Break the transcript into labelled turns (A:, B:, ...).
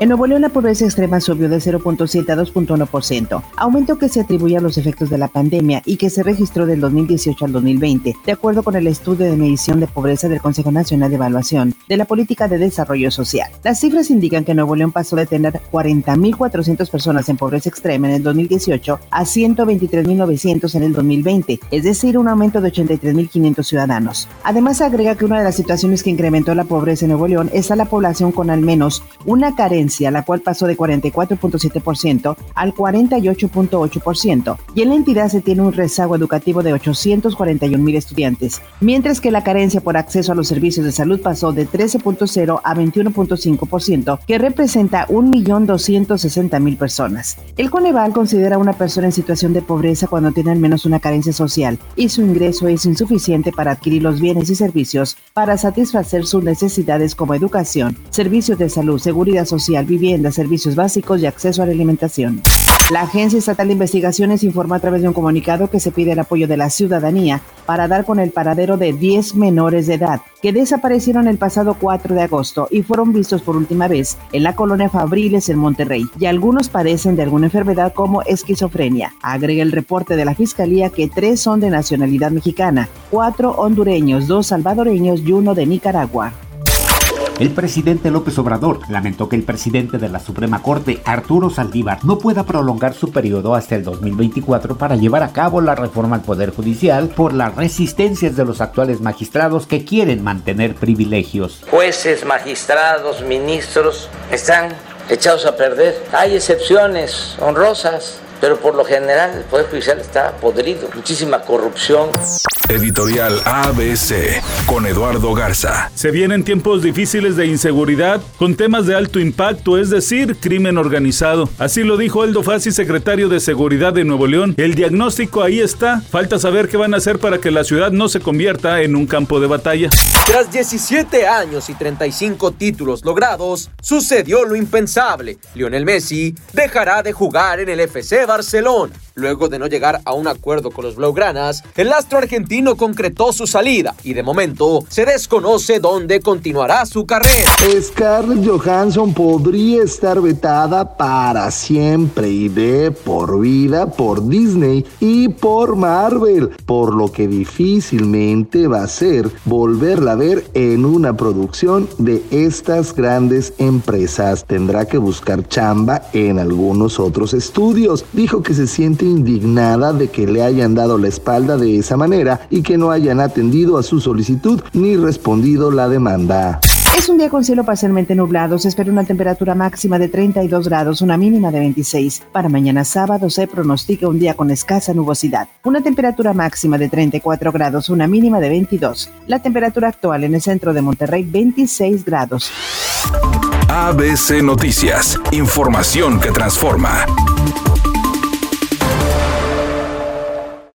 A: En Nuevo León la pobreza extrema subió de 0.7 a 2.1%, aumento que se atribuye a los efectos de la pandemia y que se registró del 2018 al 2020, de acuerdo con el estudio de medición de pobreza del Consejo Nacional de Evaluación de la Política de Desarrollo Social. Las cifras indican que Nuevo León pasó de tener 40.400 personas en pobreza extrema en el 2018 a 123.900 en el 2020, es decir, un aumento de 83.500 ciudadanos. Además, agrega que una de las situaciones que incrementó la pobreza en Nuevo León es a la población con al menos una carencia la cual pasó de 44.7% al 48.8%, y en la entidad se tiene un rezago educativo de 841 mil estudiantes, mientras que la carencia por acceso a los servicios de salud pasó de 13.0 a 21.5%, que representa 1.260.000 personas. El Coneval considera una persona en situación de pobreza cuando tiene al menos una carencia social y su ingreso es insuficiente para adquirir los bienes y servicios para satisfacer sus necesidades como educación, servicios de salud, seguridad social, vivienda, servicios básicos y acceso a la alimentación. La Agencia Estatal de Investigaciones informa a través de un comunicado que se pide el apoyo de la ciudadanía para dar con el paradero de 10 menores de edad que desaparecieron el pasado 4 de agosto y fueron vistos por última vez en la colonia Fabriles en Monterrey y algunos padecen de alguna enfermedad como esquizofrenia. Agrega el reporte de la Fiscalía que tres son de nacionalidad mexicana, cuatro hondureños, dos salvadoreños y uno de Nicaragua.
B: El presidente López Obrador lamentó que el presidente de la Suprema Corte, Arturo Saldívar, no pueda prolongar su periodo hasta el 2024 para llevar a cabo la reforma al Poder Judicial por las resistencias de los actuales magistrados que quieren mantener privilegios.
C: Jueces, magistrados, ministros están echados a perder. Hay excepciones honrosas, pero por lo general el Poder Judicial está podrido. Muchísima corrupción.
D: Editorial ABC con Eduardo Garza.
E: Se vienen tiempos difíciles de inseguridad con temas de alto impacto, es decir, crimen organizado. Así lo dijo Aldo Fassi, secretario de Seguridad de Nuevo León. El diagnóstico ahí está. Falta saber qué van a hacer para que la ciudad no se convierta en un campo de batalla.
F: Tras 17 años y 35 títulos logrados, sucedió lo impensable. Lionel Messi dejará de jugar en el FC Barcelona. Luego de no llegar a un acuerdo con los Blaugranas, el astro argentino concretó su salida y de momento se desconoce dónde continuará su carrera.
G: Scarlett Johansson podría estar vetada para siempre y de por vida por Disney y por Marvel, por lo que difícilmente va a ser volverla a ver en una producción de estas grandes empresas. Tendrá que buscar chamba en algunos otros estudios. Dijo que se siente indignada de que le hayan dado la espalda de esa manera y que no hayan atendido a su solicitud ni respondido la demanda.
A: Es un día con cielo parcialmente nublado. Se espera una temperatura máxima de 32 grados, una mínima de 26. Para mañana sábado se pronostica un día con escasa nubosidad. Una temperatura máxima de 34 grados, una mínima de 22. La temperatura actual en el centro de Monterrey, 26 grados.
D: ABC Noticias. Información que transforma.